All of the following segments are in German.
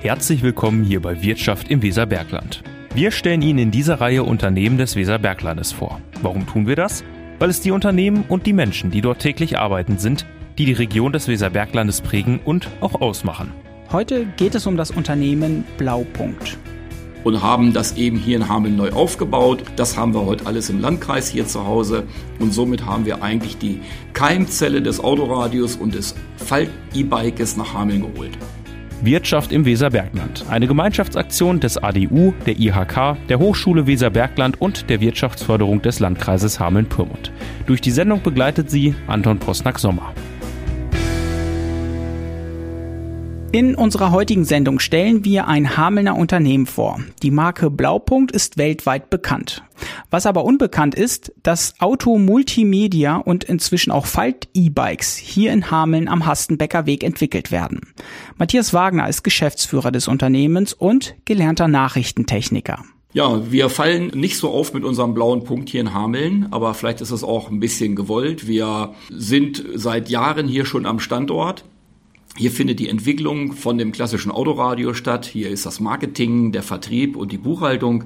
Herzlich willkommen hier bei Wirtschaft im Weserbergland. Wir stellen Ihnen in dieser Reihe Unternehmen des Weserberglandes vor. Warum tun wir das? Weil es die Unternehmen und die Menschen, die dort täglich arbeiten, sind, die die Region des Weserberglandes prägen und auch ausmachen. Heute geht es um das Unternehmen Blaupunkt und haben das eben hier in Hameln neu aufgebaut. Das haben wir heute alles im Landkreis hier zu Hause und somit haben wir eigentlich die Keimzelle des Autoradios und des Falt-E-Bikes nach Hameln geholt. Wirtschaft im Weserbergland. Eine Gemeinschaftsaktion des ADU, der IHK, der Hochschule Weserbergland und der Wirtschaftsförderung des Landkreises Hameln-Pyrmont. Durch die Sendung begleitet sie Anton Prosnack-Sommer. In unserer heutigen Sendung stellen wir ein Hamelner Unternehmen vor. Die Marke Blaupunkt ist weltweit bekannt. Was aber unbekannt ist, dass Auto Multimedia und inzwischen auch Falt E-Bikes hier in Hameln am Hastenbecker Weg entwickelt werden. Matthias Wagner ist Geschäftsführer des Unternehmens und gelernter Nachrichtentechniker. Ja, wir fallen nicht so auf mit unserem blauen Punkt hier in Hameln, aber vielleicht ist es auch ein bisschen gewollt. Wir sind seit Jahren hier schon am Standort hier findet die Entwicklung von dem klassischen Autoradio statt. Hier ist das Marketing, der Vertrieb und die Buchhaltung.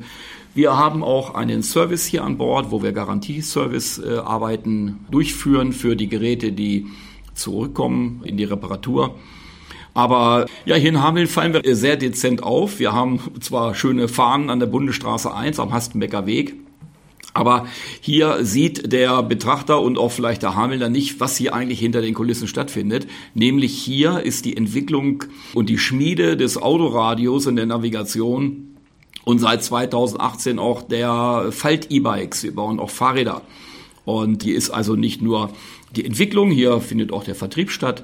Wir haben auch einen Service hier an Bord, wo wir Garantieservice-Arbeiten äh, durchführen für die Geräte, die zurückkommen in die Reparatur. Aber ja, hier in Hameln fallen wir sehr dezent auf. Wir haben zwar schöne Fahnen an der Bundesstraße 1 am Hastenbecker Weg, aber hier sieht der Betrachter und auch vielleicht der Hamelner nicht, was hier eigentlich hinter den Kulissen stattfindet. Nämlich hier ist die Entwicklung und die Schmiede des Autoradios in der Navigation und seit 2018 auch der Falt-E-Bikes. Wir bauen auch Fahrräder. Und hier ist also nicht nur die Entwicklung, hier findet auch der Vertrieb statt,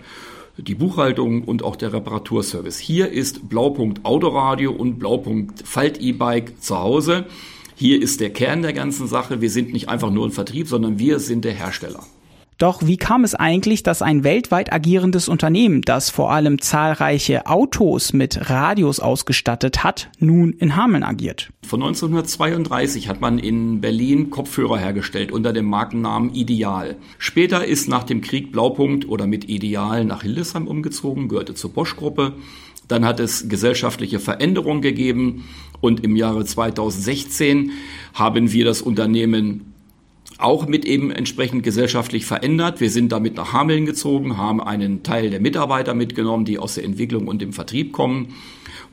die Buchhaltung und auch der Reparaturservice. Hier ist Blaupunkt Autoradio und Blaupunkt Falt-E-Bike zu Hause. Hier ist der Kern der ganzen Sache. Wir sind nicht einfach nur ein Vertrieb, sondern wir sind der Hersteller. Doch wie kam es eigentlich, dass ein weltweit agierendes Unternehmen, das vor allem zahlreiche Autos mit Radios ausgestattet hat, nun in Hameln agiert? Von 1932 hat man in Berlin Kopfhörer hergestellt unter dem Markennamen Ideal. Später ist nach dem Krieg Blaupunkt oder mit Ideal nach Hildesheim umgezogen, gehörte zur Bosch-Gruppe. Dann hat es gesellschaftliche Veränderungen gegeben und im Jahre 2016 haben wir das Unternehmen auch mit eben entsprechend gesellschaftlich verändert. Wir sind damit nach Hameln gezogen, haben einen Teil der Mitarbeiter mitgenommen, die aus der Entwicklung und dem Vertrieb kommen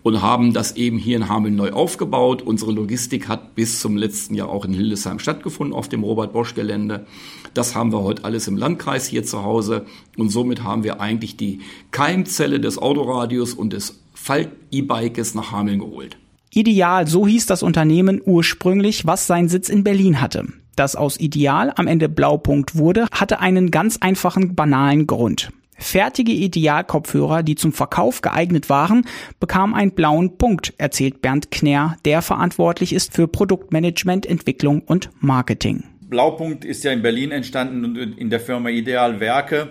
und haben das eben hier in Hameln neu aufgebaut. Unsere Logistik hat bis zum letzten Jahr auch in Hildesheim stattgefunden auf dem Robert Bosch Gelände. Das haben wir heute alles im Landkreis hier zu Hause und somit haben wir eigentlich die Keimzelle des Autoradios und des Falt-E-Bikes nach Hameln geholt. Ideal, so hieß das Unternehmen ursprünglich, was seinen Sitz in Berlin hatte. Das aus Ideal am Ende Blaupunkt wurde, hatte einen ganz einfachen, banalen Grund. Fertige Ideal-Kopfhörer, die zum Verkauf geeignet waren, bekamen einen blauen Punkt, erzählt Bernd Knär, der verantwortlich ist für Produktmanagement, Entwicklung und Marketing. Blaupunkt ist ja in Berlin entstanden in der Firma Ideal Werke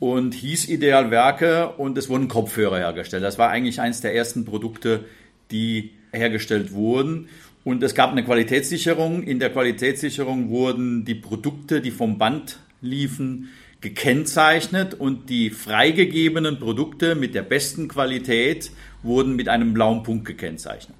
und hieß Ideal Werke und es wurden Kopfhörer hergestellt. Das war eigentlich eines der ersten Produkte, die hergestellt wurden. Und es gab eine Qualitätssicherung. In der Qualitätssicherung wurden die Produkte, die vom Band liefen, gekennzeichnet und die freigegebenen Produkte mit der besten Qualität wurden mit einem blauen Punkt gekennzeichnet.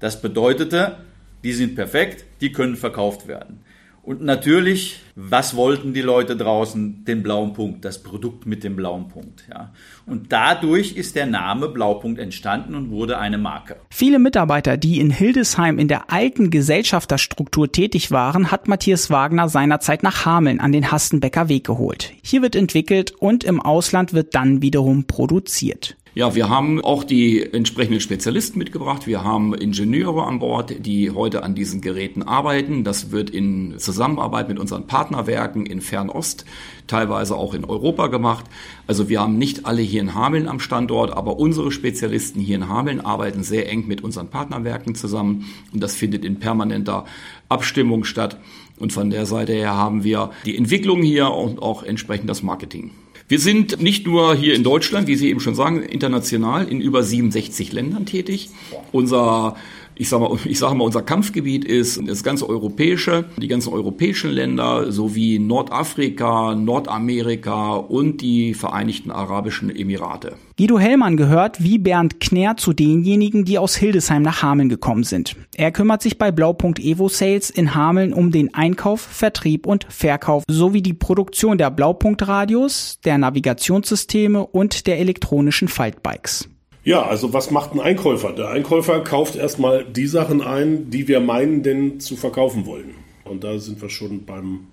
Das bedeutete, die sind perfekt, die können verkauft werden. Und natürlich, was wollten die Leute draußen? Den blauen Punkt, das Produkt mit dem blauen Punkt. Ja. Und dadurch ist der Name Blaupunkt entstanden und wurde eine Marke. Viele Mitarbeiter, die in Hildesheim in der alten Gesellschafterstruktur tätig waren, hat Matthias Wagner seinerzeit nach Hameln an den Hastenbecker Weg geholt. Hier wird entwickelt und im Ausland wird dann wiederum produziert. Ja, wir haben auch die entsprechenden Spezialisten mitgebracht. Wir haben Ingenieure an Bord, die heute an diesen Geräten arbeiten. Das wird in Zusammenarbeit mit unseren Partnerwerken in Fernost, teilweise auch in Europa gemacht. Also wir haben nicht alle hier in Hameln am Standort, aber unsere Spezialisten hier in Hameln arbeiten sehr eng mit unseren Partnerwerken zusammen und das findet in permanenter Abstimmung statt. Und von der Seite her haben wir die Entwicklung hier und auch entsprechend das Marketing. Wir sind nicht nur hier in Deutschland, wie Sie eben schon sagen, international in über 67 Ländern tätig. Unser ich sage mal, ich sage mal, unser Kampfgebiet ist das ganze europäische, die ganzen europäischen Länder sowie Nordafrika, Nordamerika und die Vereinigten Arabischen Emirate. Guido Hellmann gehört wie Bernd Knär zu denjenigen, die aus Hildesheim nach Hameln gekommen sind. Er kümmert sich bei Blaupunkt Evo Sales in Hameln um den Einkauf, Vertrieb und Verkauf sowie die Produktion der Blaupunktradios, der Navigationssysteme und der elektronischen Faltbikes. Ja, also was macht ein Einkäufer? Der Einkäufer kauft erstmal die Sachen ein, die wir meinen denn zu verkaufen wollen. Und da sind wir schon beim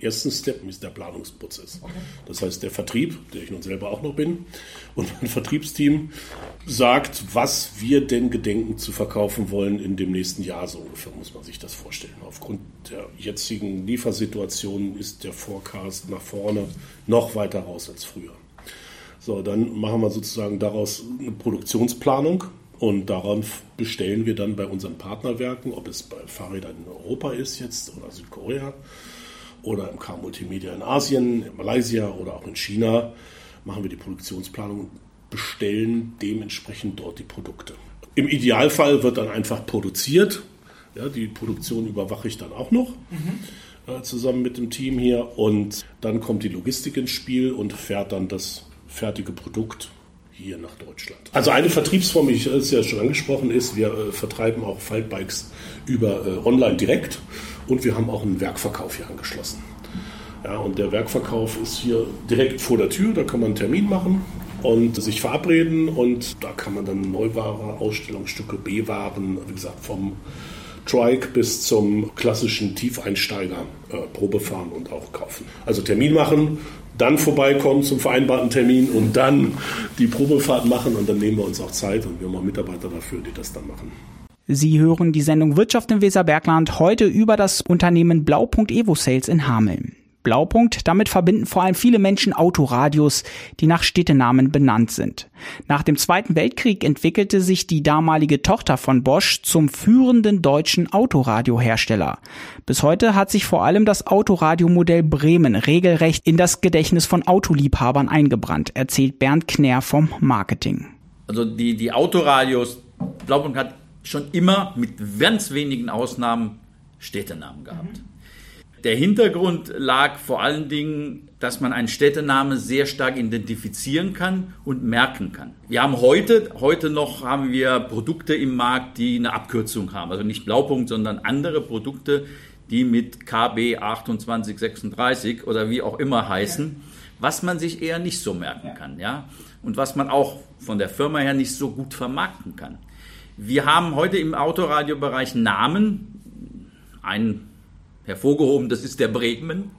ersten Step, ist der Planungsprozess. Okay. Das heißt, der Vertrieb, der ich nun selber auch noch bin, und mein Vertriebsteam sagt, was wir denn gedenken zu verkaufen wollen in dem nächsten Jahr. So ungefähr muss man sich das vorstellen. Aufgrund der jetzigen Liefersituation ist der Forecast nach vorne noch weiter raus als früher. So, dann machen wir sozusagen daraus eine Produktionsplanung und daran bestellen wir dann bei unseren Partnerwerken, ob es bei Fahrrädern in Europa ist jetzt oder Südkorea oder im K Multimedia in Asien, in Malaysia oder auch in China, machen wir die Produktionsplanung und bestellen dementsprechend dort die Produkte. Im Idealfall wird dann einfach produziert. Ja, die Produktion überwache ich dann auch noch. Mhm. Äh, zusammen mit dem Team hier und dann kommt die Logistik ins Spiel und fährt dann das fertige Produkt hier nach Deutschland. Also eine Vertriebsform, ich es ja schon angesprochen ist, wir äh, vertreiben auch Faltbikes über äh, online direkt und wir haben auch einen Werkverkauf hier angeschlossen. Ja, und der Werkverkauf ist hier direkt vor der Tür, da kann man einen Termin machen und sich verabreden und da kann man dann Neuware, Ausstellungsstücke, B-Waren, wie gesagt, vom Trike bis zum klassischen Tiefeinsteiger äh, Probe fahren und auch kaufen. Also Termin machen, dann vorbeikommen zum vereinbarten Termin und dann die Probefahrt machen und dann nehmen wir uns auch Zeit und wir haben auch Mitarbeiter dafür, die das dann machen. Sie hören die Sendung Wirtschaft im Weserbergland heute über das Unternehmen Blaupunkt Evo Sales in Hameln. Blaupunkt. Damit verbinden vor allem viele Menschen Autoradios, die nach Städtenamen benannt sind. Nach dem Zweiten Weltkrieg entwickelte sich die damalige Tochter von Bosch zum führenden deutschen Autoradiohersteller. Bis heute hat sich vor allem das Autoradiomodell Bremen regelrecht in das Gedächtnis von Autoliebhabern eingebrannt, erzählt Bernd Knär vom Marketing. Also die, die Autoradios, Blaupunkt hat schon immer mit ganz wenigen Ausnahmen Städtenamen gehabt. Mhm. Der Hintergrund lag vor allen Dingen, dass man einen Städtename sehr stark identifizieren kann und merken kann. Wir haben heute, heute noch haben wir Produkte im Markt, die eine Abkürzung haben. Also nicht Blaupunkt, sondern andere Produkte, die mit KB 2836 oder wie auch immer heißen, was man sich eher nicht so merken kann, ja. Und was man auch von der Firma her nicht so gut vermarkten kann. Wir haben heute im Autoradiobereich Namen, einen hervorgehoben, das ist der Bremen,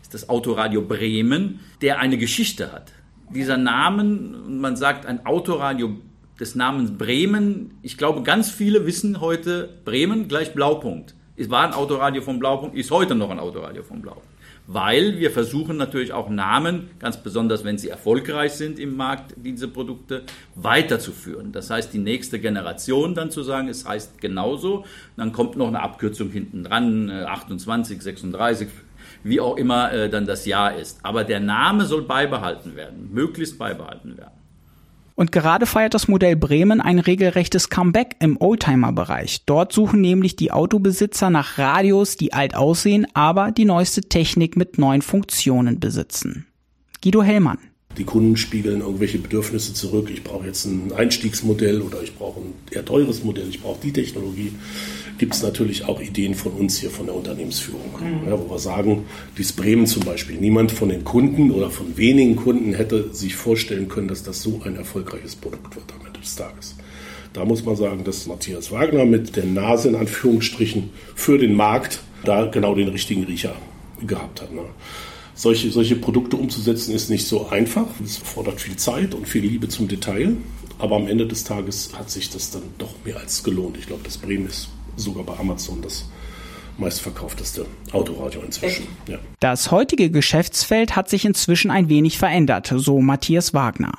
ist das Autoradio Bremen, der eine Geschichte hat. Dieser Namen, man sagt ein Autoradio des Namens Bremen, ich glaube, ganz viele wissen heute Bremen gleich Blaupunkt. Es war ein Autoradio vom Blaupunkt, ist heute noch ein Autoradio vom Blaupunkt weil wir versuchen natürlich auch Namen, ganz besonders wenn sie erfolgreich sind im Markt, diese Produkte, weiterzuführen. Das heißt, die nächste Generation dann zu sagen, es heißt genauso, dann kommt noch eine Abkürzung hinten dran, 28, 36, wie auch immer äh, dann das Jahr ist. Aber der Name soll beibehalten werden, möglichst beibehalten werden. Und gerade feiert das Modell Bremen ein regelrechtes Comeback im Oldtimer-Bereich. Dort suchen nämlich die Autobesitzer nach Radios, die alt aussehen, aber die neueste Technik mit neuen Funktionen besitzen. Guido Hellmann. Die Kunden spiegeln irgendwelche Bedürfnisse zurück. Ich brauche jetzt ein Einstiegsmodell oder ich brauche ein eher teures Modell, ich brauche die Technologie. Gibt es natürlich auch Ideen von uns hier, von der Unternehmensführung, mhm. ja, wo wir sagen, dies Bremen zum Beispiel, niemand von den Kunden oder von wenigen Kunden hätte sich vorstellen können, dass das so ein erfolgreiches Produkt wird am Ende des Tages. Da muss man sagen, dass Matthias Wagner mit der Nase in Anführungsstrichen für den Markt da genau den richtigen Riecher gehabt hat. Ne? solche, solche Produkte umzusetzen ist nicht so einfach. Es fordert viel Zeit und viel Liebe zum Detail. Aber am Ende des Tages hat sich das dann doch mehr als gelohnt. Ich glaube, das Bremen ist sogar bei Amazon das meistverkaufteste Autoradio inzwischen. Ja. Das heutige Geschäftsfeld hat sich inzwischen ein wenig verändert, so Matthias Wagner.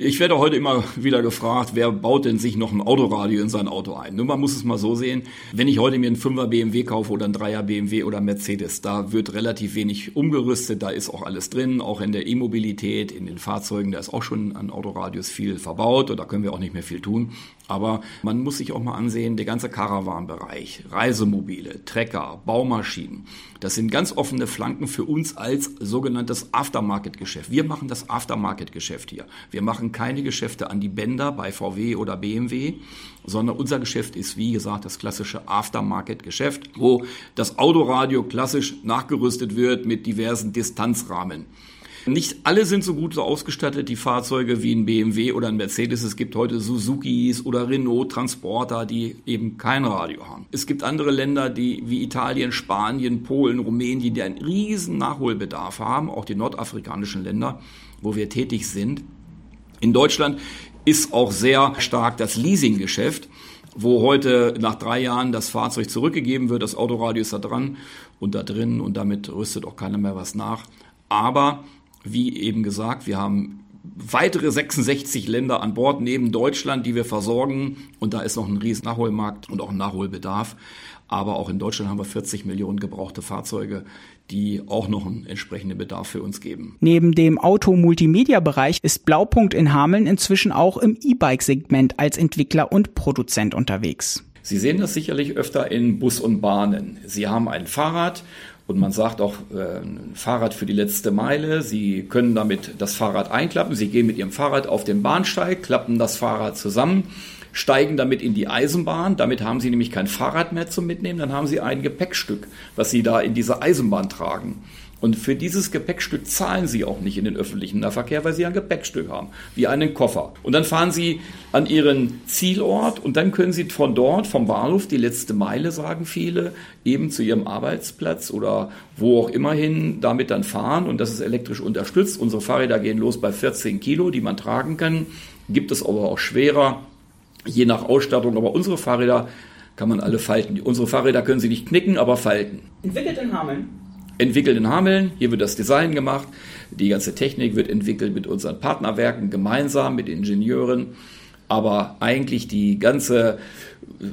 Ich werde heute immer wieder gefragt, wer baut denn sich noch ein Autoradio in sein Auto ein? Nur man muss es mal so sehen, wenn ich heute mir einen 5er BMW kaufe oder einen 3er BMW oder Mercedes, da wird relativ wenig umgerüstet, da ist auch alles drin, auch in der E-Mobilität, in den Fahrzeugen, da ist auch schon an Autoradios viel verbaut und da können wir auch nicht mehr viel tun. Aber man muss sich auch mal ansehen, der ganze Caravan-Bereich, Reisemobile, Trecker, Baumaschinen, das sind ganz offene Flanken für uns als sogenanntes Aftermarket-Geschäft. Wir machen das Aftermarket-Geschäft hier. Wir machen keine Geschäfte an die Bänder bei VW oder BMW, sondern unser Geschäft ist, wie gesagt, das klassische Aftermarket-Geschäft, wo das Autoradio klassisch nachgerüstet wird mit diversen Distanzrahmen. Nicht alle sind so gut so ausgestattet, die Fahrzeuge wie ein BMW oder ein Mercedes. Es gibt heute Suzukis oder Renault Transporter, die eben kein Radio haben. Es gibt andere Länder, die wie Italien, Spanien, Polen, Rumänien, die einen riesen Nachholbedarf haben, auch die nordafrikanischen Länder, wo wir tätig sind. In Deutschland ist auch sehr stark das Leasinggeschäft wo heute nach drei Jahren das Fahrzeug zurückgegeben wird, das Autoradio ist da dran und da drin und damit rüstet auch keiner mehr was nach. Aber wie eben gesagt, wir haben weitere 66 Länder an Bord neben Deutschland, die wir versorgen. Und da ist noch ein riesen Nachholmarkt und auch ein Nachholbedarf. Aber auch in Deutschland haben wir 40 Millionen gebrauchte Fahrzeuge, die auch noch einen entsprechenden Bedarf für uns geben. Neben dem Auto-Multimedia-Bereich ist Blaupunkt in Hameln inzwischen auch im E-Bike-Segment als Entwickler und Produzent unterwegs. Sie sehen das sicherlich öfter in Bus und Bahnen. Sie haben ein Fahrrad und man sagt auch, äh, Fahrrad für die letzte Meile. Sie können damit das Fahrrad einklappen. Sie gehen mit Ihrem Fahrrad auf den Bahnsteig, klappen das Fahrrad zusammen, steigen damit in die Eisenbahn. Damit haben Sie nämlich kein Fahrrad mehr zum Mitnehmen. Dann haben Sie ein Gepäckstück, was Sie da in diese Eisenbahn tragen. Und für dieses Gepäckstück zahlen Sie auch nicht in den öffentlichen Nahverkehr, weil Sie ein Gepäckstück haben, wie einen Koffer. Und dann fahren Sie an Ihren Zielort und dann können Sie von dort, vom Bahnhof, die letzte Meile, sagen viele, eben zu Ihrem Arbeitsplatz oder wo auch immer hin, damit dann fahren. Und das ist elektrisch unterstützt. Unsere Fahrräder gehen los bei 14 Kilo, die man tragen kann. Gibt es aber auch schwerer, je nach Ausstattung. Aber unsere Fahrräder kann man alle falten. Unsere Fahrräder können Sie nicht knicken, aber falten. Entwickelt in Hameln entwickelt in Hameln. Hier wird das Design gemacht. Die ganze Technik wird entwickelt mit unseren Partnerwerken gemeinsam, mit Ingenieuren. Aber eigentlich die ganze,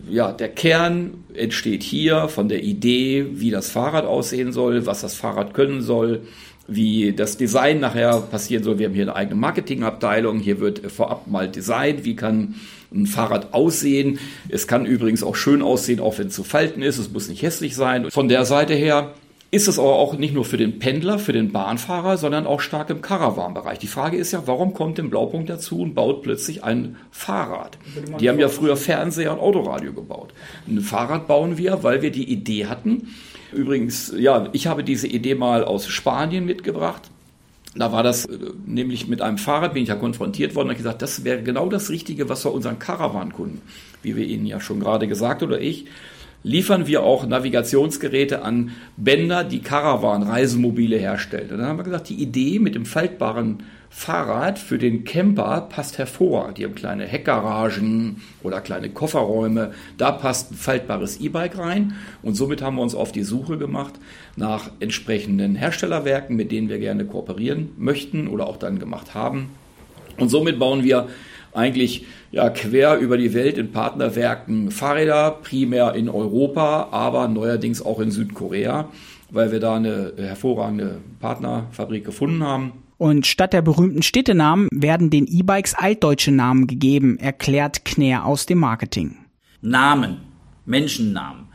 ja, der Kern entsteht hier von der Idee, wie das Fahrrad aussehen soll, was das Fahrrad können soll, wie das Design nachher passieren soll. Wir haben hier eine eigene Marketingabteilung. Hier wird vorab mal designt, wie kann ein Fahrrad aussehen. Es kann übrigens auch schön aussehen, auch wenn es zu falten ist. Es muss nicht hässlich sein. Von der Seite her ist es aber auch nicht nur für den Pendler, für den Bahnfahrer, sondern auch stark im Caravan-Bereich. Die Frage ist ja, warum kommt denn Blaupunkt dazu und baut plötzlich ein Fahrrad? Die haben ja früher Fernseher und Autoradio gebaut. Ein Fahrrad bauen wir, weil wir die Idee hatten. Übrigens, ja, ich habe diese Idee mal aus Spanien mitgebracht. Da war das äh, nämlich mit einem Fahrrad, bin ich ja konfrontiert worden und gesagt, das wäre genau das Richtige, was wir unseren Caravan-Kunden, wie wir Ihnen ja schon gerade gesagt oder ich, liefern wir auch Navigationsgeräte an Bänder, die Caravan-Reisemobile herstellen. Und dann haben wir gesagt, die Idee mit dem faltbaren Fahrrad für den Camper passt hervorragend. Die haben kleine Heckgaragen oder kleine Kofferräume. Da passt ein faltbares E-Bike rein. Und somit haben wir uns auf die Suche gemacht nach entsprechenden Herstellerwerken, mit denen wir gerne kooperieren möchten oder auch dann gemacht haben. Und somit bauen wir eigentlich ja, quer über die Welt in Partnerwerken Fahrräder, primär in Europa, aber neuerdings auch in Südkorea, weil wir da eine hervorragende Partnerfabrik gefunden haben. Und statt der berühmten Städtenamen werden den E-Bikes altdeutsche Namen gegeben, erklärt Knär aus dem Marketing. Namen, Menschennamen.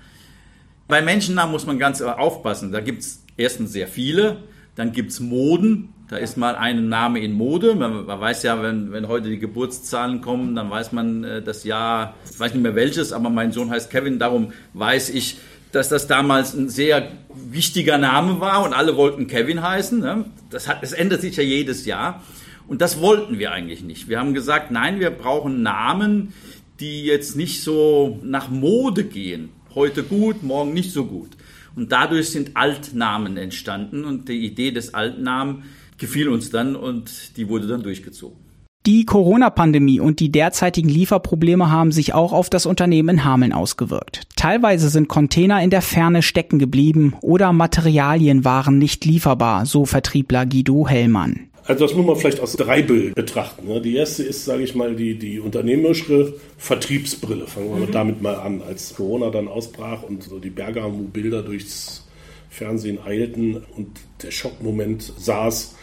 Bei Menschennamen muss man ganz aufpassen. Da gibt es erstens sehr viele, dann gibt es Moden, da ist mal ein Name in Mode. Man, man weiß ja, wenn, wenn heute die Geburtszahlen kommen, dann weiß man äh, das Jahr, ich weiß nicht mehr welches, aber mein Sohn heißt Kevin, darum weiß ich, dass das damals ein sehr wichtiger Name war und alle wollten Kevin heißen. Ne? Das, hat, das ändert sich ja jedes Jahr. Und das wollten wir eigentlich nicht. Wir haben gesagt, nein, wir brauchen Namen, die jetzt nicht so nach Mode gehen. Heute gut, morgen nicht so gut. Und dadurch sind Altnamen entstanden und die Idee des Altnamen gefiel uns dann und die wurde dann durchgezogen. Die Corona-Pandemie und die derzeitigen Lieferprobleme haben sich auch auf das Unternehmen in Hameln ausgewirkt. Teilweise sind Container in der Ferne stecken geblieben oder Materialien waren nicht lieferbar, so Vertriebler Guido Hellmann. Also das muss man vielleicht aus drei Bilder betrachten. Ne? Die erste ist, sage ich mal, die, die unternehmerische Vertriebsbrille. Fangen wir mhm. damit mal an. Als Corona dann ausbrach und so die Bergamo-Bilder durchs Fernsehen eilten und der Schockmoment saß,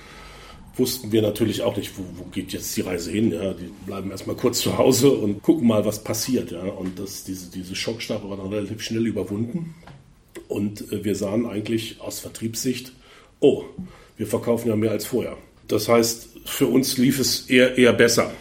wussten wir natürlich auch nicht, wo, wo geht jetzt die Reise hin. Ja? Die bleiben erstmal kurz zu Hause und gucken mal, was passiert. Ja? Und das, diese, diese Schockstarre war dann relativ schnell überwunden. Und äh, wir sahen eigentlich aus Vertriebssicht, oh, wir verkaufen ja mehr als vorher. Das heißt, für uns lief es eher, eher besser.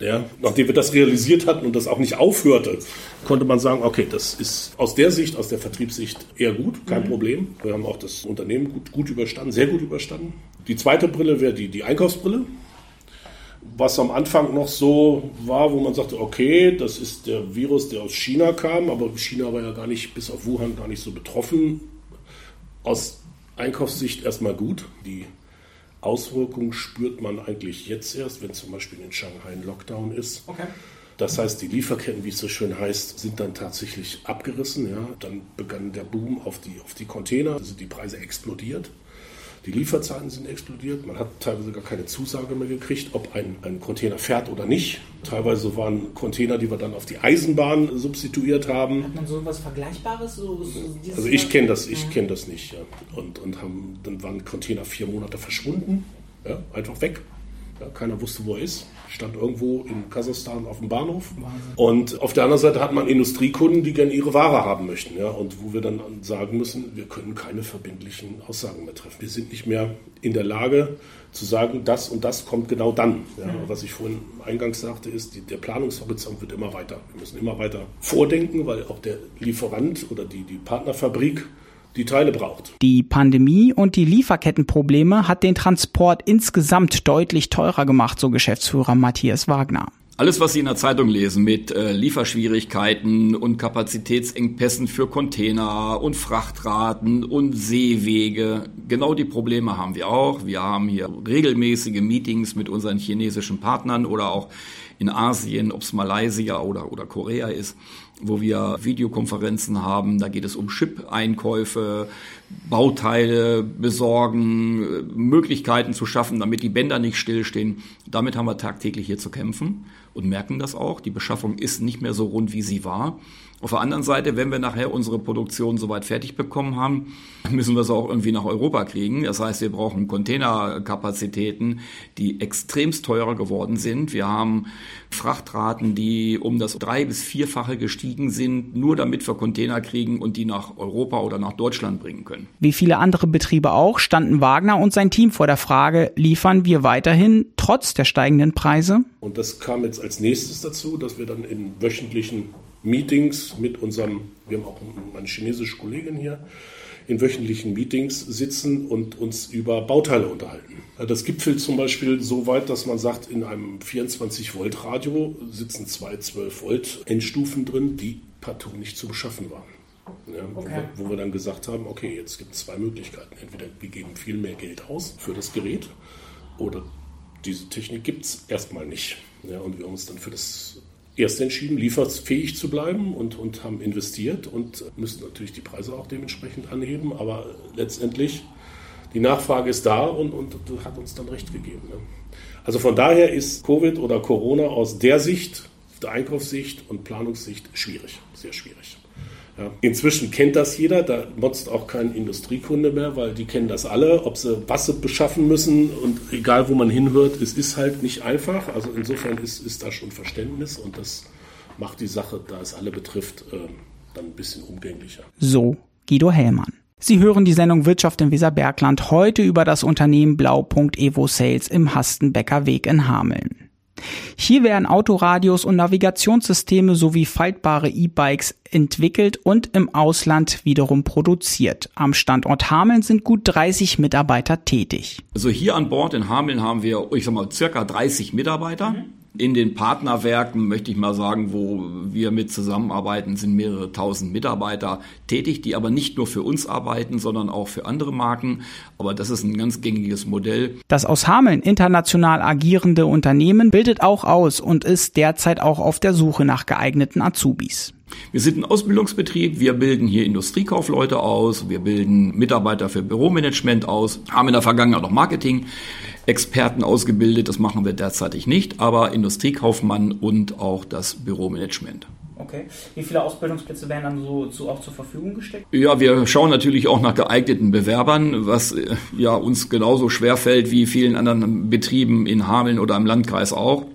Ja, nachdem wir das realisiert hatten und das auch nicht aufhörte, konnte man sagen, okay, das ist aus der Sicht, aus der Vertriebssicht eher gut, kein mhm. Problem. Wir haben auch das Unternehmen gut, gut überstanden, sehr gut überstanden. Die zweite Brille wäre die, die Einkaufsbrille, was am Anfang noch so war, wo man sagte, okay, das ist der Virus, der aus China kam, aber China war ja gar nicht, bis auf Wuhan, gar nicht so betroffen. Aus Einkaufssicht erstmal gut. Die Auswirkungen spürt man eigentlich jetzt erst, wenn zum Beispiel in Shanghai ein Lockdown ist. Okay. Das heißt, die Lieferketten, wie es so schön heißt, sind dann tatsächlich abgerissen. Ja. Dann begann der Boom auf die, auf die Container, also die Preise explodiert. Die Lieferzeiten sind explodiert. Man hat teilweise gar keine Zusage mehr gekriegt, ob ein, ein Container fährt oder nicht. Teilweise waren Container, die wir dann auf die Eisenbahn substituiert haben. Hat man so etwas Vergleichbares? So, so also ich kenne das, ich kenne das nicht. Ja. Und, und haben, dann waren Container vier Monate verschwunden, ja, einfach weg. Keiner wusste, wo er ist. Stand irgendwo in Kasachstan auf dem Bahnhof. Und auf der anderen Seite hat man Industriekunden, die gerne ihre Ware haben möchten. Ja, und wo wir dann sagen müssen, wir können keine verbindlichen Aussagen mehr treffen. Wir sind nicht mehr in der Lage zu sagen, das und das kommt genau dann. Ja, mhm. Was ich vorhin eingangs sagte, ist, die, der Planungshorizont wird immer weiter. Wir müssen immer weiter vordenken, weil auch der Lieferant oder die, die Partnerfabrik die Teile braucht. Die Pandemie und die Lieferkettenprobleme hat den Transport insgesamt deutlich teurer gemacht, so Geschäftsführer Matthias Wagner. Alles, was Sie in der Zeitung lesen mit äh, Lieferschwierigkeiten und Kapazitätsengpässen für Container und Frachtraten und Seewege, genau die Probleme haben wir auch. Wir haben hier regelmäßige Meetings mit unseren chinesischen Partnern oder auch in Asien, ob es Malaysia oder, oder Korea ist, wo wir Videokonferenzen haben. Da geht es um Chip-Einkäufe, Bauteile besorgen, Möglichkeiten zu schaffen, damit die Bänder nicht stillstehen. Damit haben wir tagtäglich hier zu kämpfen und merken das auch. Die Beschaffung ist nicht mehr so rund, wie sie war. Auf der anderen Seite, wenn wir nachher unsere Produktion soweit fertig bekommen haben, müssen wir es auch irgendwie nach Europa kriegen. Das heißt, wir brauchen Containerkapazitäten, die extremst teurer geworden sind. Wir haben Frachtraten, die um das drei- bis vierfache gestiegen sind, nur damit wir Container kriegen und die nach Europa oder nach Deutschland bringen können. Wie viele andere Betriebe auch, standen Wagner und sein Team vor der Frage, liefern wir weiterhin trotz der steigenden Preise? Und das kam jetzt als nächstes dazu, dass wir dann in wöchentlichen Meetings mit unserem, wir haben auch eine chinesische Kollegin hier, in wöchentlichen Meetings sitzen und uns über Bauteile unterhalten. Das gipfelt zum Beispiel so weit, dass man sagt, in einem 24-Volt-Radio sitzen zwei 12-Volt-Endstufen drin, die partout nicht zu beschaffen waren. Ja, okay. wo, wo, wir dann gesagt haben, okay, jetzt gibt es zwei Möglichkeiten. Entweder wir geben viel mehr Geld aus für das Gerät oder diese Technik gibt es erstmal nicht. Ja, und wir haben uns dann für das erst entschieden, lieferfähig zu bleiben und, und haben investiert und müssen natürlich die Preise auch dementsprechend anheben. Aber letztendlich, die Nachfrage ist da und, und hat uns dann recht gegeben. Ne? Also von daher ist Covid oder Corona aus der Sicht, der Einkaufssicht und Planungssicht schwierig, sehr schwierig. Ja. Inzwischen kennt das jeder, da motzt auch kein Industriekunde mehr, weil die kennen das alle, ob sie was sie beschaffen müssen und egal wo man hinhört, es ist halt nicht einfach. Also insofern ist, ist da schon Verständnis und das macht die Sache, da es alle betrifft, äh, dann ein bisschen umgänglicher. So Guido Hellmann. Sie hören die Sendung Wirtschaft im Weserbergland heute über das Unternehmen Blaupunkt Evo Sales im Hastenbecker Weg in Hameln. Hier werden Autoradios und Navigationssysteme sowie faltbare E-Bikes entwickelt und im Ausland wiederum produziert. Am Standort Hameln sind gut 30 Mitarbeiter tätig. Also hier an Bord in Hameln haben wir, ich sag mal, circa 30 Mitarbeiter. Mhm. In den Partnerwerken möchte ich mal sagen, wo wir mit zusammenarbeiten, sind mehrere tausend Mitarbeiter tätig, die aber nicht nur für uns arbeiten, sondern auch für andere Marken. Aber das ist ein ganz gängiges Modell. Das aus Hameln international agierende Unternehmen bildet auch aus und ist derzeit auch auf der Suche nach geeigneten Azubis. Wir sind ein Ausbildungsbetrieb, wir bilden hier Industriekaufleute aus, wir bilden Mitarbeiter für Büromanagement aus, haben in der Vergangenheit auch Marketing-Experten ausgebildet, das machen wir derzeitig nicht, aber Industriekaufmann und auch das Büromanagement. Okay. Wie viele Ausbildungsplätze werden dann so, so auch zur Verfügung gestellt? Ja, wir schauen natürlich auch nach geeigneten Bewerbern, was äh, ja uns genauso schwer fällt wie vielen anderen Betrieben in Hameln oder im Landkreis auch.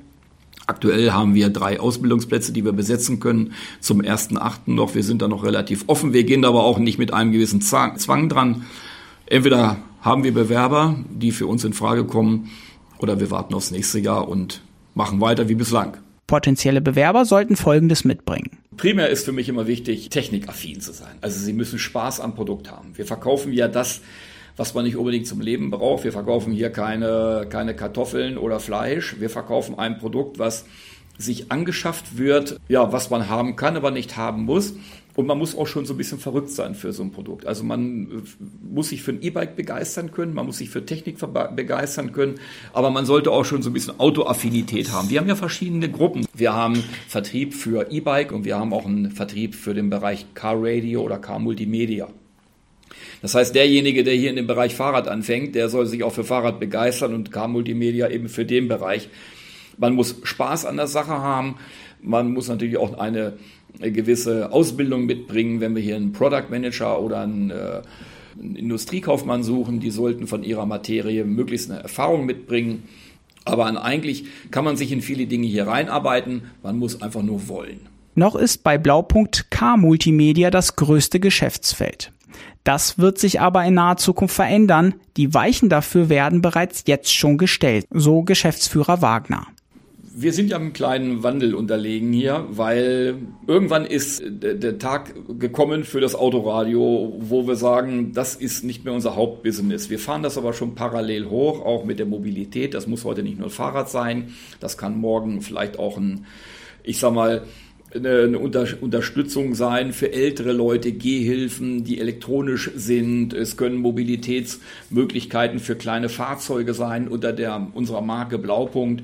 Aktuell haben wir drei Ausbildungsplätze, die wir besetzen können zum 1.8. noch. Wir sind da noch relativ offen. Wir gehen aber auch nicht mit einem gewissen Zwang dran. Entweder haben wir Bewerber, die für uns in Frage kommen, oder wir warten aufs nächste Jahr und machen weiter wie bislang. Potenzielle Bewerber sollten Folgendes mitbringen. Primär ist für mich immer wichtig, technikaffin zu sein. Also sie müssen Spaß am Produkt haben. Wir verkaufen ja das, was man nicht unbedingt zum Leben braucht. Wir verkaufen hier keine, keine Kartoffeln oder Fleisch. Wir verkaufen ein Produkt, was sich angeschafft wird, ja, was man haben kann, aber nicht haben muss. Und man muss auch schon so ein bisschen verrückt sein für so ein Produkt. Also man äh, muss sich für ein E-Bike begeistern können, man muss sich für Technik begeistern können, aber man sollte auch schon so ein bisschen Autoaffinität haben. Wir haben ja verschiedene Gruppen. Wir haben Vertrieb für E-Bike und wir haben auch einen Vertrieb für den Bereich Car Radio oder Car Multimedia. Das heißt, derjenige, der hier in dem Bereich Fahrrad anfängt, der soll sich auch für Fahrrad begeistern und Car Multimedia eben für den Bereich. Man muss Spaß an der Sache haben. Man muss natürlich auch eine gewisse Ausbildung mitbringen, wenn wir hier einen Product Manager oder einen, äh, einen Industriekaufmann suchen. Die sollten von ihrer Materie möglichst eine Erfahrung mitbringen. Aber eigentlich kann man sich in viele Dinge hier reinarbeiten. Man muss einfach nur wollen. Noch ist bei Blaupunkt K Multimedia das größte Geschäftsfeld. Das wird sich aber in naher Zukunft verändern. Die Weichen dafür werden bereits jetzt schon gestellt, so Geschäftsführer Wagner. Wir sind ja einem kleinen Wandel unterlegen hier, weil irgendwann ist der Tag gekommen für das Autoradio, wo wir sagen, das ist nicht mehr unser Hauptbusiness. Wir fahren das aber schon parallel hoch, auch mit der Mobilität. Das muss heute nicht nur ein Fahrrad sein, das kann morgen vielleicht auch ein, ich sag mal, eine, Unter Unterstützung sein für ältere Leute, Gehhilfen, die elektronisch sind. Es können Mobilitätsmöglichkeiten für kleine Fahrzeuge sein unter der, unserer Marke Blaupunkt.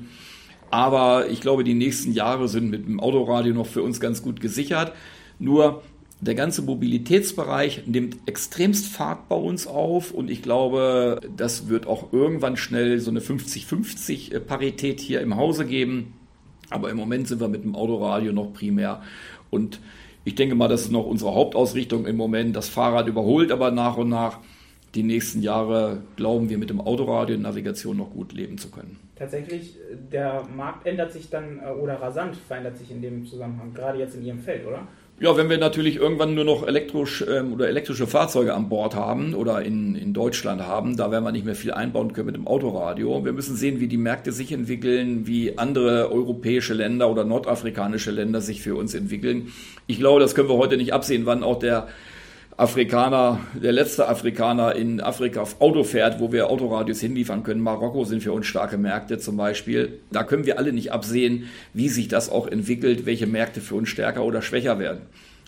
Aber ich glaube, die nächsten Jahre sind mit dem Autoradio noch für uns ganz gut gesichert. Nur der ganze Mobilitätsbereich nimmt extremst Fahrt bei uns auf und ich glaube, das wird auch irgendwann schnell so eine 50-50 Parität hier im Hause geben. Aber im Moment sind wir mit dem Autoradio noch primär. Und ich denke mal, das ist noch unsere Hauptausrichtung im Moment. Das Fahrrad überholt aber nach und nach. Die nächsten Jahre glauben wir mit dem Autoradio und Navigation noch gut leben zu können. Tatsächlich, der Markt ändert sich dann äh, oder rasant verändert sich in dem Zusammenhang, gerade jetzt in Ihrem Feld, oder? Ja, wenn wir natürlich irgendwann nur noch elektrisch ähm, oder elektrische Fahrzeuge an Bord haben oder in, in Deutschland haben, da werden wir nicht mehr viel einbauen können mit dem Autoradio. Wir müssen sehen, wie die Märkte sich entwickeln, wie andere europäische Länder oder nordafrikanische Länder sich für uns entwickeln. Ich glaube, das können wir heute nicht absehen, wann auch der Afrikaner, der letzte Afrikaner in Afrika auf Auto fährt, wo wir Autoradios hinliefern können. Marokko sind für uns starke Märkte zum Beispiel. Da können wir alle nicht absehen, wie sich das auch entwickelt, welche Märkte für uns stärker oder schwächer werden.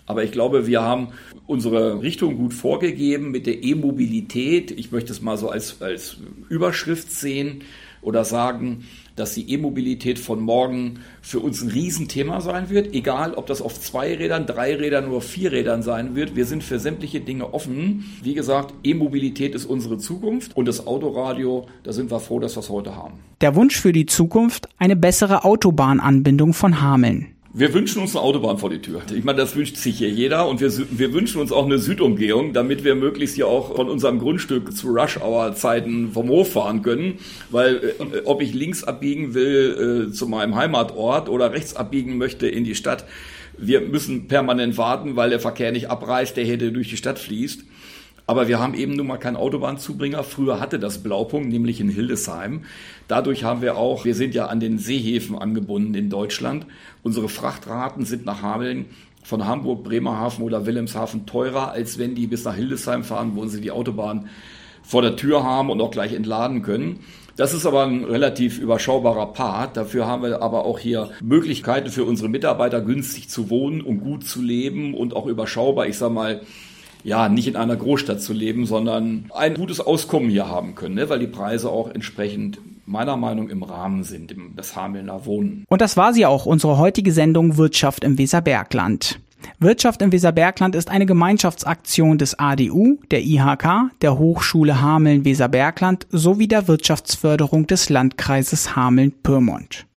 Aber ich glaube, wir haben unsere Richtung gut vorgegeben mit der E-Mobilität. Ich möchte es mal so als, als Überschrift sehen oder sagen, dass die E-Mobilität von morgen für uns ein Riesenthema sein wird, egal ob das auf zwei Rädern, drei Rädern oder vier Rädern sein wird. Wir sind für sämtliche Dinge offen. Wie gesagt, E-Mobilität ist unsere Zukunft und das Autoradio, da sind wir froh, dass wir es heute haben. Der Wunsch für die Zukunft, eine bessere Autobahnanbindung von Hameln. Wir wünschen uns eine Autobahn vor die Tür. Ich meine, das wünscht sich hier jeder und wir, wir wünschen uns auch eine Südumgehung, damit wir möglichst hier auch von unserem Grundstück zu Rush-Hour-Zeiten vom Hof fahren können. Weil äh, ob ich links abbiegen will äh, zu meinem Heimatort oder rechts abbiegen möchte in die Stadt, wir müssen permanent warten, weil der Verkehr nicht abreißt, der hier durch die Stadt fließt. Aber wir haben eben nun mal keinen Autobahnzubringer. Früher hatte das Blaupunkt, nämlich in Hildesheim. Dadurch haben wir auch, wir sind ja an den Seehäfen angebunden in Deutschland. Unsere Frachtraten sind nach Hameln von Hamburg, Bremerhaven oder Wilhelmshaven teurer, als wenn die bis nach Hildesheim fahren, wo sie die Autobahn vor der Tür haben und auch gleich entladen können. Das ist aber ein relativ überschaubarer Part. Dafür haben wir aber auch hier Möglichkeiten für unsere Mitarbeiter günstig zu wohnen und gut zu leben und auch überschaubar. Ich sag mal, ja, nicht in einer Großstadt zu leben, sondern ein gutes Auskommen hier haben können, ne? weil die Preise auch entsprechend meiner Meinung im Rahmen sind, im, des Hamelner Wohnen. Und das war sie auch, unsere heutige Sendung Wirtschaft im Weserbergland. Wirtschaft im Weserbergland ist eine Gemeinschaftsaktion des ADU, der IHK, der Hochschule Hameln-Weserbergland sowie der Wirtschaftsförderung des Landkreises Hameln-Pyrmont.